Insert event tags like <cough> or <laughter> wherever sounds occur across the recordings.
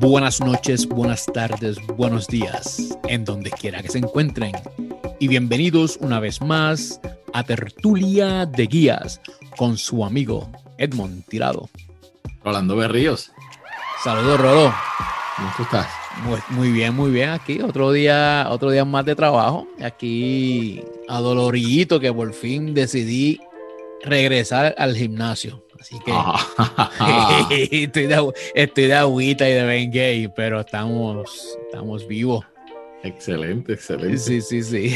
Buenas noches, buenas tardes, buenos días, en donde quiera que se encuentren. Y bienvenidos una vez más a Tertulia de Guías con su amigo Edmond Tirado. Rolando Berríos. Saludos, Rolo. ¿Cómo tú estás? Muy, muy, bien, muy bien. Aquí otro día, otro día más de trabajo. Aquí adolorito que por fin decidí regresar al gimnasio. Así que ah. <laughs> estoy, de, estoy de agüita y de Ben Gay, pero estamos, estamos vivos. Excelente, excelente. Sí, sí, sí.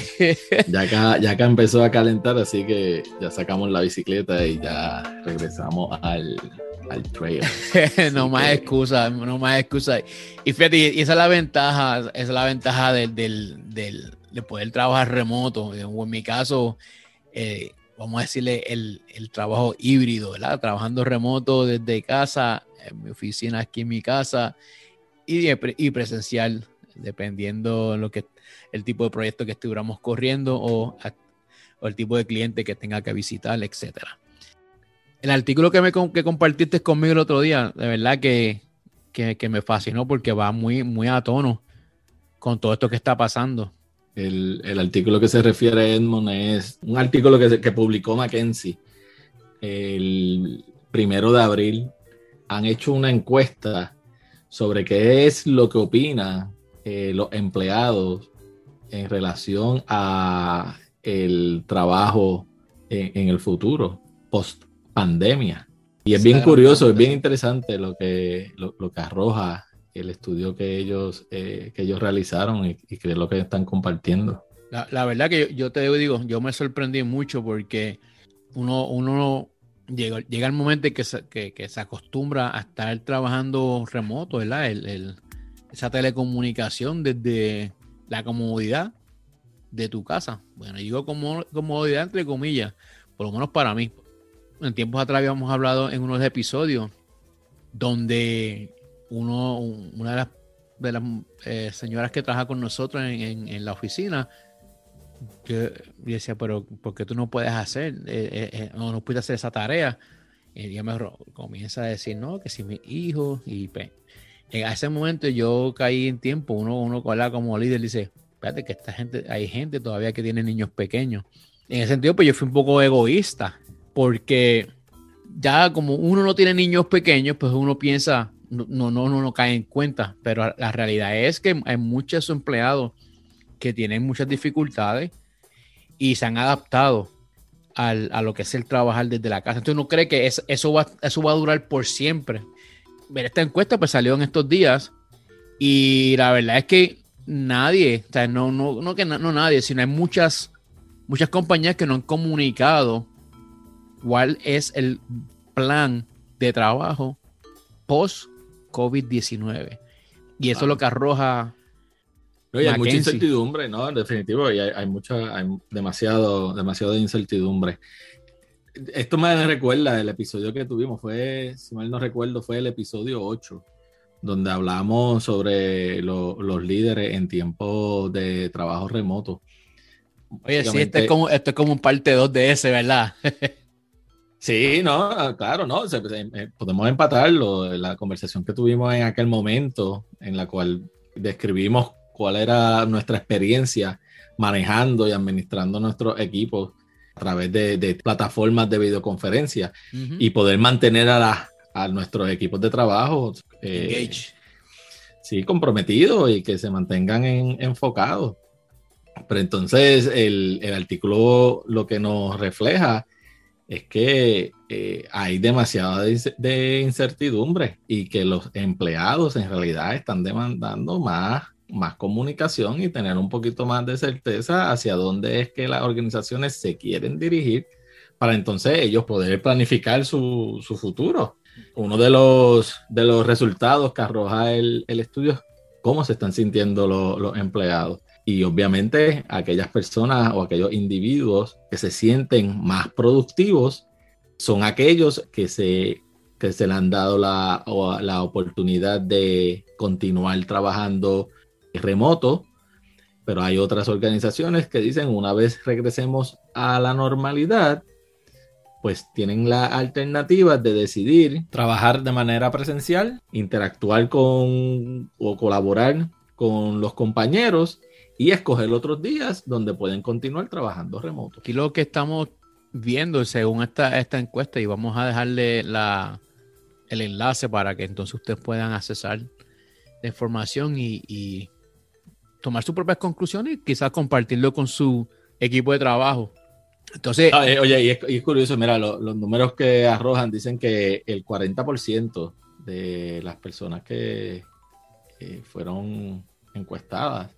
ya, acá, ya acá empezó a calentar, así que ya sacamos la bicicleta y ya regresamos al, al trail. <laughs> no más excusas, no más excusas. Y fíjate, y esa es la ventaja, esa es la ventaja del, del, del de poder trabajar remoto. en mi caso, eh, vamos a decirle, el, el, trabajo híbrido, ¿verdad? Trabajando remoto desde casa, en mi oficina aquí en mi casa y, y presencial, dependiendo lo que el tipo de proyecto que estuviéramos corriendo o, o el tipo de cliente que tenga que visitar, etcétera. El artículo que, me, que compartiste conmigo el otro día, de verdad que, que, que me fascinó porque va muy, muy a tono con todo esto que está pasando. El, el, artículo que se refiere a Edmond es un artículo que, que publicó Mackenzie el primero de abril. Han hecho una encuesta sobre qué es lo que opinan eh, los empleados en relación a el trabajo en, en el futuro, post pandemia. Y es bien curioso, es bien interesante lo que, lo, lo que arroja el estudio que ellos, eh, que ellos realizaron y, que es lo que están compartiendo. La, la verdad que yo, yo, te digo, yo me sorprendí mucho porque uno, uno llega, llega el momento en que se, que se acostumbra a estar trabajando remoto, ¿verdad? El, el, esa telecomunicación desde la comodidad de tu casa. Bueno, digo como, comodidad entre comillas, por lo menos para mí. En tiempos atrás habíamos hablado en unos episodios donde uno, una de las, de eh, señoras que trabaja con nosotros en, la oficina, yo, decía, pero ¿por qué tú no puedes hacer, eh, eh, no, no puedes hacer esa tarea? Y ella me comienza a decir, no, que si mi hijo, y pues, en ese momento yo caí en tiempo, uno, uno como líder dice, espérate que esta gente, hay gente todavía que tiene niños pequeños. En ese sentido, pues yo fui un poco egoísta, porque ya como uno no tiene niños pequeños, pues uno piensa, no, no, no, no cae en cuenta, pero la realidad es que hay muchos empleados que tienen muchas dificultades y se han adaptado al, a lo que es el trabajar desde la casa. Entonces uno cree que es, eso, va, eso va a durar por siempre. Ver esta encuesta pues salió en estos días y la verdad es que nadie, o sea, no, no, no que no, no nadie, sino hay muchas, muchas compañías que no han comunicado cuál es el plan de trabajo post COVID-19. Y eso es lo que arroja. No, y hay mucha incertidumbre, ¿no? En definitivo, y hay, hay, mucha, hay demasiado, demasiado incertidumbre. Esto me recuerda el episodio que tuvimos, fue, si mal no recuerdo, fue el episodio 8, donde hablamos sobre lo, los líderes en tiempos de trabajo remoto. Oye, sí, esto es como, esto es como un parte 2 de ese, ¿verdad? <laughs> Sí, no, ah, claro, no, eh, podemos empatarlo. La conversación que tuvimos en aquel momento, en la cual describimos cuál era nuestra experiencia manejando y administrando nuestros equipos a través de, de plataformas de videoconferencia uh -huh. y poder mantener a, la, a, nuestros equipos de trabajo eh, sí, comprometidos y que se mantengan en, enfocados. Pero entonces el, el artículo lo que nos refleja es que eh, hay demasiada de incertidumbre y que los empleados en realidad están demandando más, más comunicación y tener un poquito más de certeza hacia dónde es que las organizaciones se quieren dirigir para entonces ellos poder planificar su, su futuro. Uno de los, de los resultados que arroja el, el estudio es cómo se están sintiendo lo, los empleados y obviamente aquellas personas o aquellos individuos que se sienten más productivos son aquellos que se, que se le han dado la, la oportunidad de continuar trabajando remoto, pero hay otras organizaciones que dicen una vez regresemos a la normalidad, pues tienen la alternativa de decidir trabajar de manera presencial, interactuar con o colaborar con los compañeros y escoger otros días donde pueden continuar trabajando remoto. Aquí lo que estamos viendo según esta, esta encuesta y vamos a dejarle la, el enlace para que entonces ustedes puedan accesar la información y, tomar sus propias conclusiones y quizás compartirlo con su equipo de trabajo. Entonces, ah, eh, oye, y es, curioso, mira, los números que arrojan dicen que el 40% de las personas que fueron encuestadas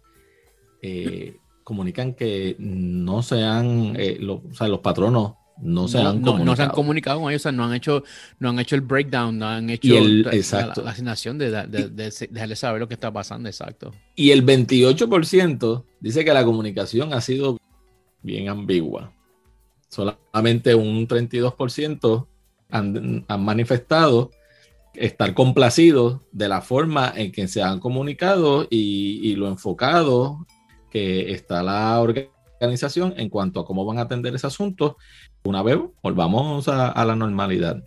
eh, comunican que no sean, eh, o sea, los patronos no se, han no, se han comunicado con ellos, o sea, no han hecho, no han hecho el breakdown, no han hecho la, asignación de, de, dejarles saber lo que está pasando, exacto. Y el 28% dice que la comunicación ha sido bien ambigua. Solamente un 32% han, han manifestado estar complacidos de la forma en que se han comunicado y, y lo enfocado que está la organización en cuanto a cómo van a atender ese asunto una vez volvamos a, la normalidad.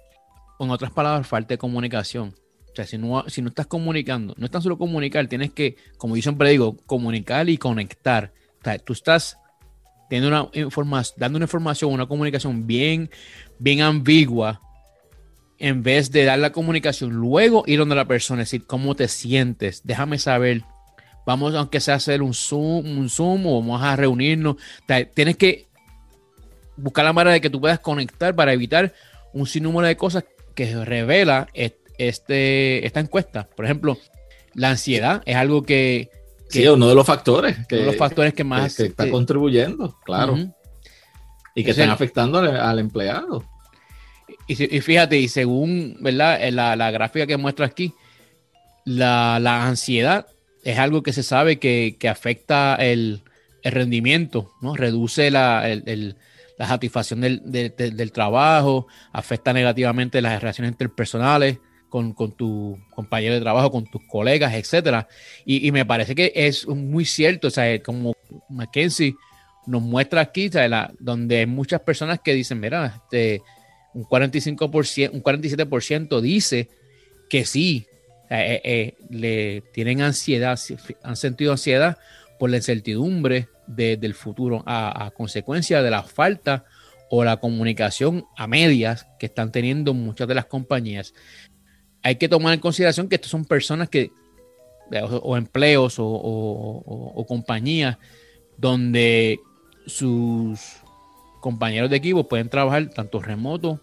Con otras palabras, falta de comunicación. O sea, si no, si no estás comunicando, no es tan solo comunicar, tienes que, como yo siempre digo, comunicar y conectar. O sea, tú estás una información, dando una información, una comunicación bien, bien ambigua, en vez de dar la comunicación, luego ir donde la persona, decir cómo te sientes, déjame saber. Vamos, aunque sea hacer un Zoom, un Zoom o vamos a reunirnos. tienes que buscar la manera de que tú puedas conectar para evitar un sinnúmero de cosas que revela este, esta encuesta. Por ejemplo, la ansiedad es algo que... sí, uno de los factores. Que, uno de los factores que más... está contribuyendo, claro. Y que están afectando al, empleado. Y, fíjate, y según ¿verdad? La, gráfica que muestra aquí, la, ansiedad es algo que se sabe que, afecta el, rendimiento, ¿no? Reduce la, el, la satisfacción del, trabajo, afecta negativamente las relaciones interpersonales con, con tu compañero de trabajo, con tus colegas, etcétera. Y, me parece que es muy cierto, o sea, como Mackenzie nos muestra aquí, donde hay muchas personas que dicen, mira, este, un 45%, un 47% dice que sí, eh, eh, le tienen ansiedad, han sentido ansiedad por la incertidumbre del futuro a, consecuencia de la falta o la comunicación a medias que están teniendo muchas de las compañías. Hay que tomar en consideración que estas son personas que, o, empleos o, compañías donde sus compañeros de equipo pueden trabajar tanto remoto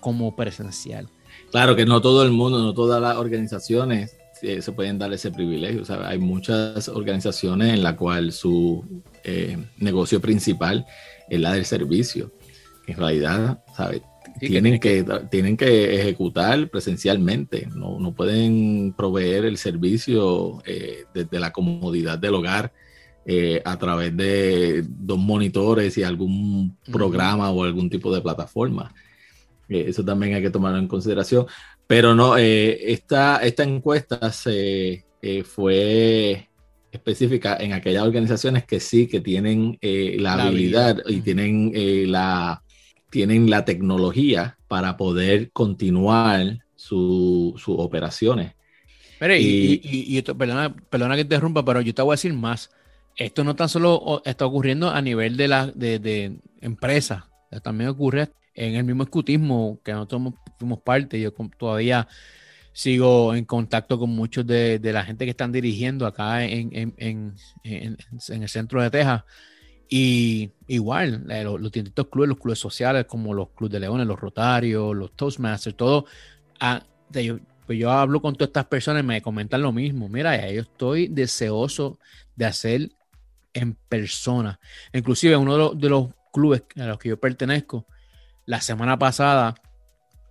como presencial. Claro que no todo el mundo, no todas las organizaciones se pueden dar ese privilegio. hay muchas organizaciones en la cual su eh, negocio principal es la del servicio. En realidad, tienen, que, tienen que ejecutar presencialmente, no, no pueden proveer el servicio eh, desde la comodidad del hogar eh, a través de dos monitores y algún programa o algún tipo de plataforma. Eso también hay que tomarlo en consideración. Pero no, eh, esta, esta encuesta se, eh, fue específica en aquellas organizaciones que sí, que tienen eh, la, habilidad y tienen, la, tienen la tecnología para poder continuar sus operaciones. y, y, esto, perdona, perdona que te interrumpa, pero yo te voy a decir más. Esto no tan solo está ocurriendo a nivel de la de, de empresa, también ocurre en el mismo escutismo que nosotros fuimos parte. Yo todavía sigo en contacto con muchos de, la gente que están dirigiendo acá en, el centro de Texas. Y igual, eh, los, distintos clubes, los clubes sociales como los clubes de leones, los rotarios, los toastmasters, todo. Ah, yo, pues yo hablo con todas estas personas y me comentan lo mismo. Mira, yo estoy deseoso de hacer en persona. Inclusive uno de los, de los clubes a los que yo pertenezco, la semana pasada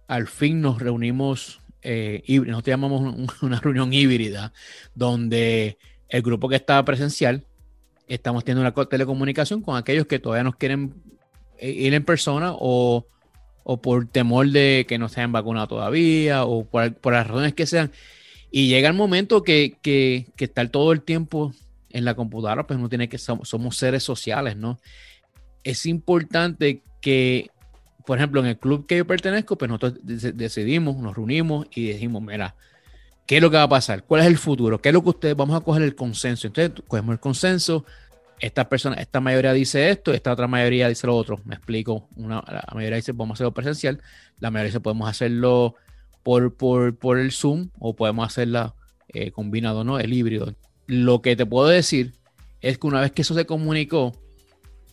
al fin nos reunimos, eh, nos llamamos una reunión híbrida, donde el grupo que estaba presencial, estamos teniendo una telecomunicación con aquellos que todavía nos quieren eh, ir en persona o, por temor de que no se hayan vacunado todavía o por, las razones que sean. Y llega el momento que, que, que estar todo el tiempo en la computadora, pues no tiene que, somos seres sociales, ¿no? Es importante que por ejemplo, en el club que yo pertenezco, pues nosotros decidimos, nos reunimos y dijimos, mira, ¿qué es lo que va a pasar? ¿Cuál es el futuro? ¿Qué es lo que ustedes vamos a coger el consenso? Entonces, cogemos el consenso, esta persona, esta mayoría dice esto, esta otra mayoría dice lo otro. Me explico. Una, la mayoría dice podemos hacerlo presencial, la mayoría dice podemos hacerlo por, por, el Zoom o podemos hacerla eh, combinado, ¿no? El híbrido. Lo que te puedo decir es que una vez que eso se comunicó,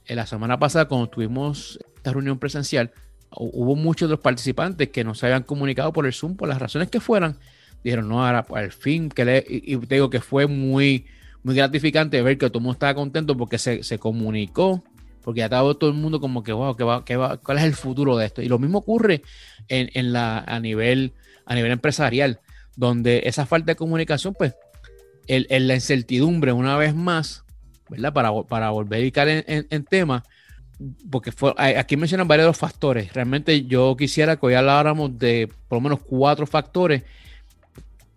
en la semana pasada, cuando tuvimos esta reunión presencial, hubo muchos de los participantes que no se habían comunicado por el Zoom, por las razones que fueran. Dijeron, no, ahora al fin, que le, y te digo que fue muy, muy gratificante ver que todo el mundo estaba contento porque se, comunicó, porque ya estaba todo el mundo como que, wow, ¿qué va, qué va, ¿cuál es el futuro de esto? Y lo mismo ocurre en, la, a, nivel, a nivel empresarial, donde esa falta de comunicación, pues, en la incertidumbre una vez más, ¿verdad? Para, para volver a ir en, en, tema, porque fue, aquí mencionan varios factores. Realmente yo quisiera que hoy habláramos de por lo menos cuatro factores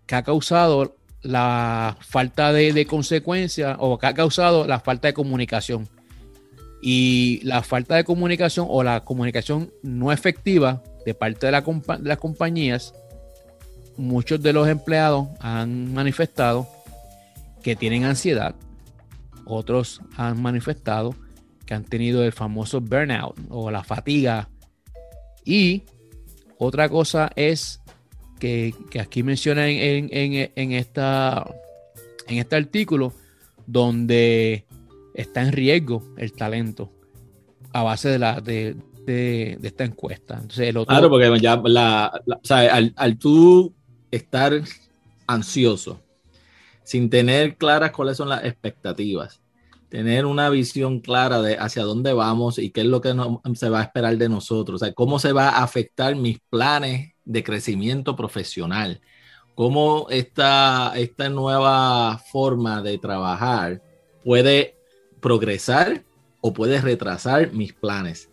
que ha causado la falta de, consecuencia o que ha causado la falta de comunicación. Y la falta de comunicación o la comunicación no efectiva de parte de, la de las compañías, muchos de los empleados han manifestado que tienen ansiedad, otros han manifestado que han tenido el famoso burnout o la fatiga. Y otra cosa es que, aquí menciona en, esta, en este artículo, donde está en riesgo el talento a base de, la, de, esta encuesta. Entonces, Claro, porque ya al, al tú estar ansioso, sin tener claras cuáles son las expectativas, tener una visión clara de hacia dónde vamos y qué es lo que se va a esperar de nosotros, o sea, cómo se va a afectar mis planes de crecimiento profesional, cómo esta, esta nueva forma de trabajar puede progresar o puede retrasar mis planes.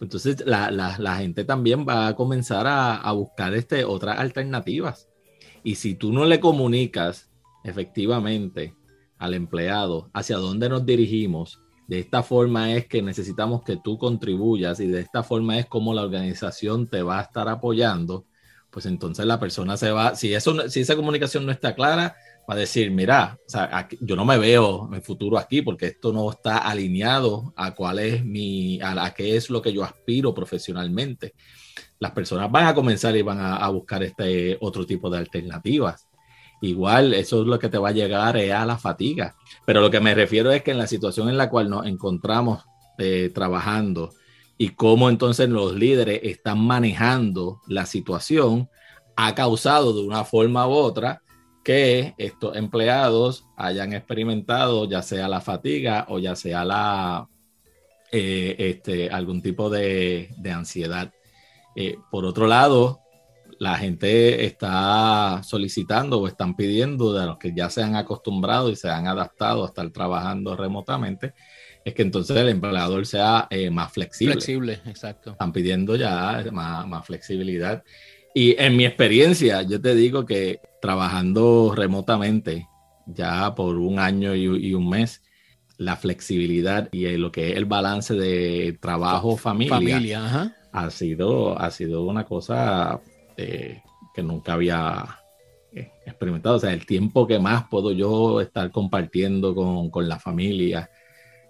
Entonces la, gente también va a comenzar a, buscar este, otras alternativas. Y si tú no le comunicas efectivamente al empleado hacia dónde nos dirigimos, de esta forma es que necesitamos que tú contribuyas y de esta forma es como la organización te va a estar apoyando, pues entonces la persona se va, si, eso, si esa comunicación no está clara, va a decir, mira, yo no me veo en futuro aquí porque esto no está alineado a cuál es mi, a, qué es lo que yo aspiro profesionalmente. Las personas van a comenzar y van a, a buscar este otro tipo de alternativas igual eso es lo que te va a llegar a la fatiga. Pero lo que me refiero es que en la situación en la cual nos encontramos eh, trabajando y cómo entonces los líderes están manejando la situación, ha causado de una forma u otra que estos empleados hayan experimentado ya sea la fatiga o ya sea la, eh, este, algún tipo de, ansiedad. Eh, por otro lado, la gente está solicitando o están pidiendo de los que ya se han acostumbrado y se han adaptado a estar trabajando remotamente, es que entonces el empleador sea eh, más flexible. Flexible, exacto. Están pidiendo ya más, flexibilidad. Y en mi experiencia, yo te digo que trabajando remotamente ya por un año y, un mes, la flexibilidad y lo que es el balance de trabajo-familia ha, sido, ha sido una cosa este, que nunca había eh, experimentado. O sea, el tiempo que más puedo yo estar compartiendo con, la familia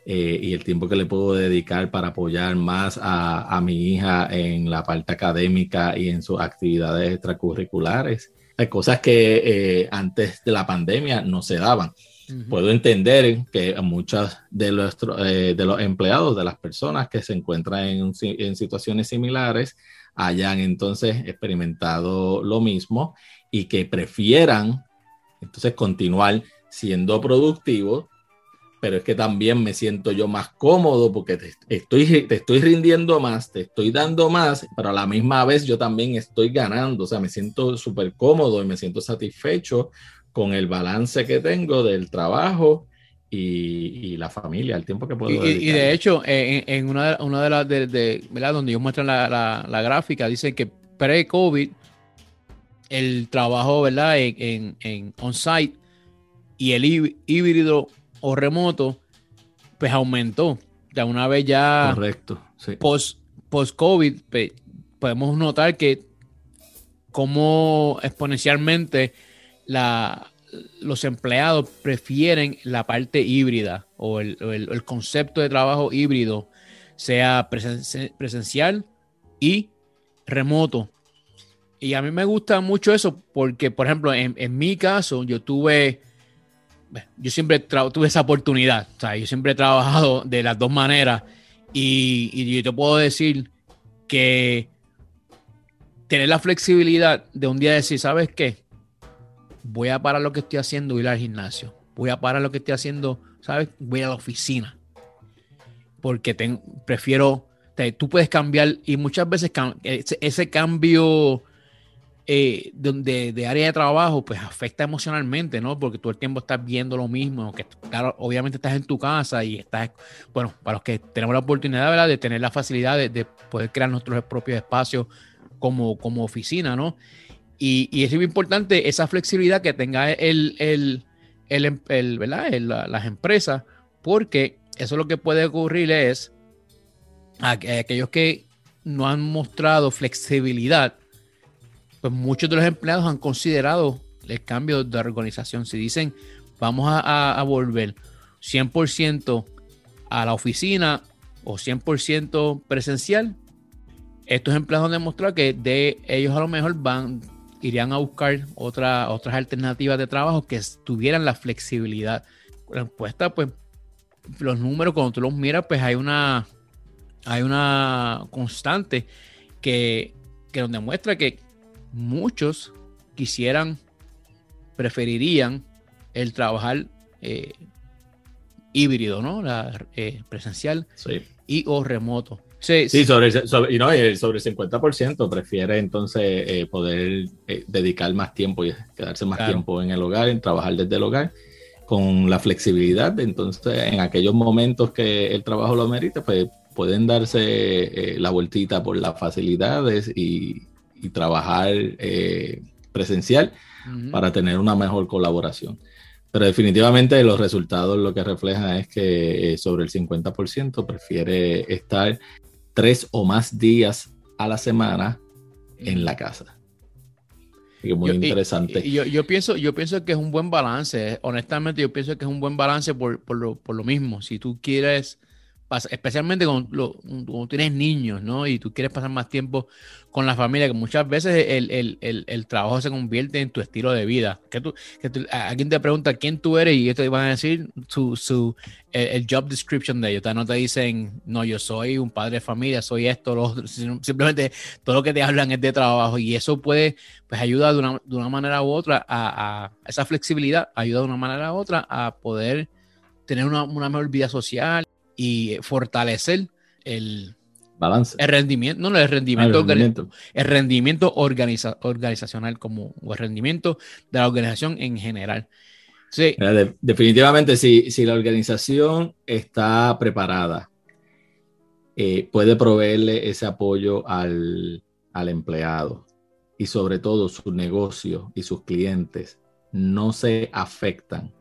eh, y el tiempo que le puedo dedicar para apoyar más a, mi hija en la parte académica y en sus actividades extracurriculares. Hay cosas que eh, antes de la pandemia no se daban. Puedo entender que muchos de los, de los empleados, de las personas que se encuentran en, en situaciones similares, hayan entonces experimentado lo mismo y que prefieran entonces continuar siendo productivos, pero es que también me siento yo más cómodo porque te estoy, te estoy rindiendo más, te estoy dando más, pero a la misma vez yo también estoy ganando, o sea, me siento súper cómodo y me siento satisfecho con el balance que tengo del trabajo y, la familia, el tiempo que puedo Y, y de hecho, en, una, una, de las, de, ¿verdad? Donde ellos muestran la, la, gráfica, dicen que pre-COVID, el trabajo, ¿verdad? En, en, on-site y el híbrido o remoto, pues aumentó. Ya una vez ya Correcto, post, post-COVID podemos notar que como exponencialmente los empleados prefieren la parte híbrida o el, concepto de trabajo híbrido, sea presencial y remoto. Y a mí me gusta mucho eso porque, por ejemplo, en, mi caso, yo tuve, yo siempre tuve esa oportunidad. O sea, yo siempre he trabajado de las dos maneras y, y yo te puedo decir que tener la flexibilidad de un día decir, ¿sabes qué? Voy a parar lo que estoy haciendo y ir al gimnasio. Voy a parar lo que estoy haciendo, ¿sabes? Voy a la oficina. Porque prefiero, tú puedes cambiar y muchas veces ese, cambio eh, de, de, área de trabajo pues afecta emocionalmente, ¿no? Porque todo el tiempo estás viendo lo mismo, que claro, obviamente estás en tu casa y estás, bueno, para los que tenemos la oportunidad, ¿verdad? De tener la facilidad de, de poder crear nuestros propios espacios como, como oficina, ¿no? Y, es muy importante esa flexibilidad que tenga el, el, el, ¿verdad? las empresas, porque eso lo que puede ocurrir es a, aquellos que no han mostrado flexibilidad, pues muchos de los empleados han considerado el cambio de organización. Si dicen, vamos a, a volver 100% a la oficina o 100% presencial, estos empleados han demostrado que de ellos a lo mejor van, irían a buscar otra, otras alternativas de trabajo que tuvieran la flexibilidad. La encuesta, pues, los números, cuando tú los miras, pues hay una, hay una constante que, que nos demuestra que muchos quisieran, preferirían el trabajar eh, híbrido, ¿no? La, eh, presencial y o remoto. Sí, sí sobre, sobre, y no, sobre el 50% prefiere entonces eh, poder eh, dedicar más tiempo y quedarse más tiempo en el hogar, en trabajar desde el hogar, con la flexibilidad. Entonces, en aquellos momentos que el trabajo lo merita, pues pueden darse eh, la vueltita por las facilidades y, y trabajar presencial para tener una mejor colaboración. Pero definitivamente los resultados lo que reflejan es que sobre el 50% prefiere estar tres o más días a la semana en la casa. Y muy interesante. yo, yo, pienso, yo pienso que es un buen balance. Honestamente, yo pienso que es un buen balance por, por, lo, por lo mismo. Si tú quieres especialmente cuando, tienes niños, ¿no? Y tú quieres pasar más tiempo con la familia, que muchas veces el, trabajo se convierte en tu estilo de vida. Que tú, que alguien te pregunta quién tú eres y ellos te van a decir su, su, el, job description de ellos. No te dicen, no, yo soy un padre de familia, soy esto, lo otro. Simplemente todo lo que te hablan es de trabajo y eso puede, pues ayuda de una, de una manera u otra a, a, esa flexibilidad, ayuda de una manera u otra a poder tener una, una mejor vida social y fortalecer el balance. El rendimiento, no, no el rendimiento, ah, el rendimiento, organizacional como o el rendimiento de la organización en general. Sí. definitivamente, si, si la organización está preparada, eh, puede proveerle ese apoyo al, al empleado y sobre todo su negocio y sus clientes no se afectan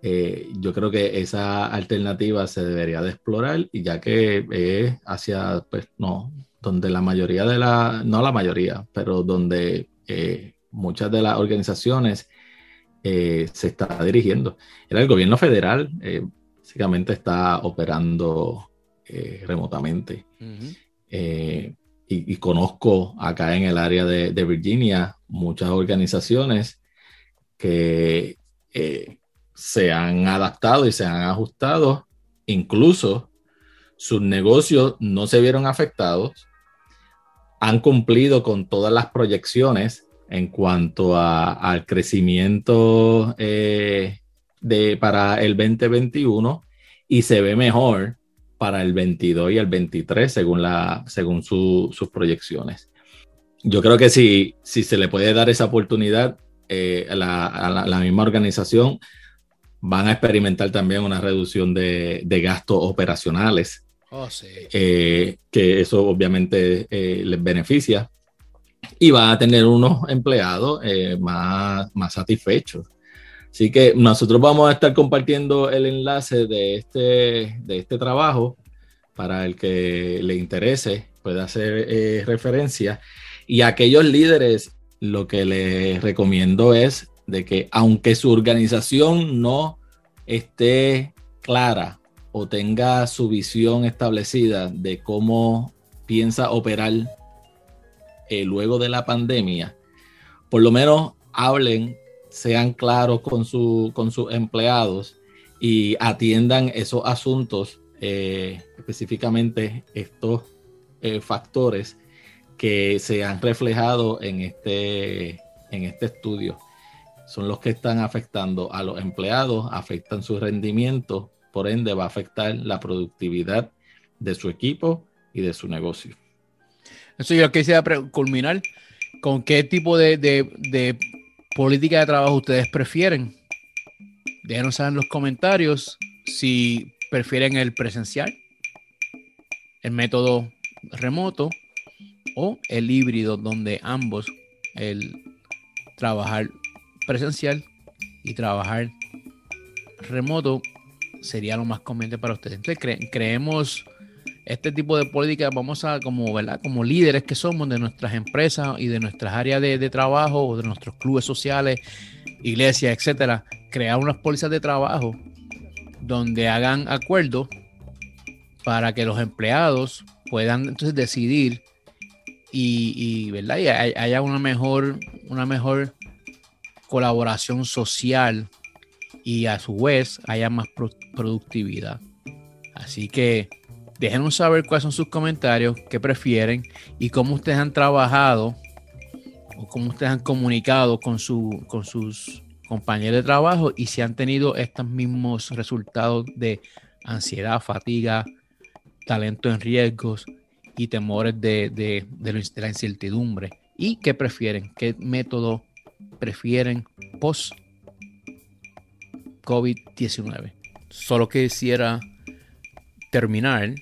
eh, yo creo que esa alternativa se debería de explorar y ya que es hacia, pues no, donde la mayoría de la, no la mayoría, pero donde eh, muchas de las organizaciones eh, se está dirigiendo. Era el gobierno federal, básicamente está operando remotamente. y, conozco acá en el área de, de Virginia muchas organizaciones que se han adaptado y se han ajustado, incluso sus negocios no se vieron afectados, han cumplido con todas las proyecciones en cuanto al crecimiento eh, de, para el 2021 y se ve mejor para el 22 y el 23 según, la, según sus proyecciones. Yo creo que si, si se le puede dar esa oportunidad eh, a la misma organización, van a experimentar también una reducción de, gastos operacionales. Oh, eh, que eso obviamente eh, les beneficia. Y van a tener unos empleados eh, más, más satisfechos. Así que nosotros vamos a estar compartiendo el enlace de este, de este trabajo para el que le interese, puede hacer eh, referencia. Y a aquellos líderes, lo que les recomiendo es de que aunque su organización no esté clara o tenga su visión establecida de cómo piensa operar eh, luego de la pandemia, por lo menos hablen, sean claros con, su, con sus empleados y atiendan esos asuntos, eh, específicamente estos eh, factores que se han reflejado en este, en este estudio. Son los que están afectando a los empleados, afectan su rendimiento, por ende va a afectar la productividad de su equipo y de su negocio. Eso yo quisiera culminar con qué tipo de, de política de trabajo ustedes prefieren. Déjenos saber en los comentarios si prefieren el presencial, el método remoto o el híbrido donde ambos, el trabajar presencial y trabajar remoto sería lo más conveniente para ustedes. Entonces creemos este tipo de política, vamos a como, ¿verdad? Como líderes que somos de nuestras empresas y de nuestras áreas de, trabajo o de nuestros clubes sociales, iglesias, etcétera, crear unas pólizas de trabajo donde hagan acuerdos para que los empleados puedan entonces decidir y, ¿verdad? y haya una mejor, una mejor colaboración social y a su vez haya más productividad. Así que déjenos saber cuáles son sus comentarios, qué prefieren y cómo ustedes han trabajado o cómo ustedes han comunicado con, su, con sus compañeros de trabajo y si han tenido estos mismos resultados de ansiedad, fatiga, talento en riesgos y temores de, de, la incertidumbre. ¿Y qué prefieren? ¿Qué método prefieren post COVID-19? Solo quisiera terminar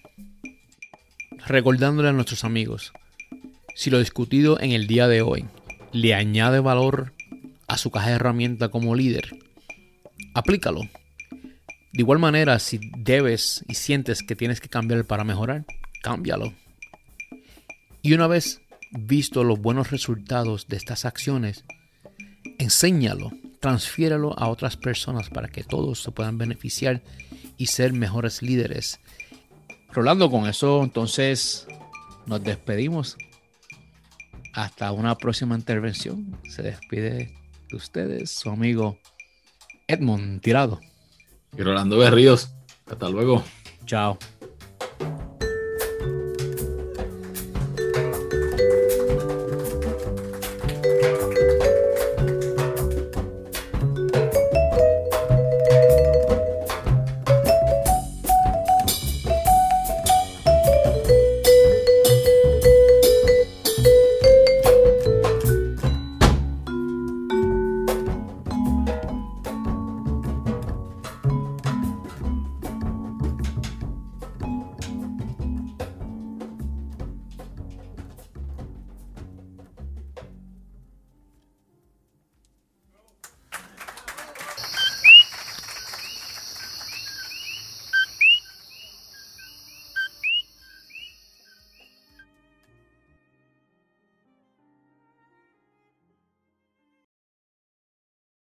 recordándole a nuestros amigos, si lo discutido en el día de hoy le añade valor a su caja de herramientas como líder, aplícalo. De igual manera, si debes y sientes que tienes que cambiar para mejorar, cámbialo. Y una vez visto los buenos resultados de estas acciones, enséñalo, transfiéralo a otras personas para que todos se puedan beneficiar y ser mejores líderes. Rolando, con eso entonces nos despedimos. Hasta una próxima intervención. Se despide de ustedes, su amigo Edmond Tirado. Y Rolando Berríos. Hasta luego. Chao.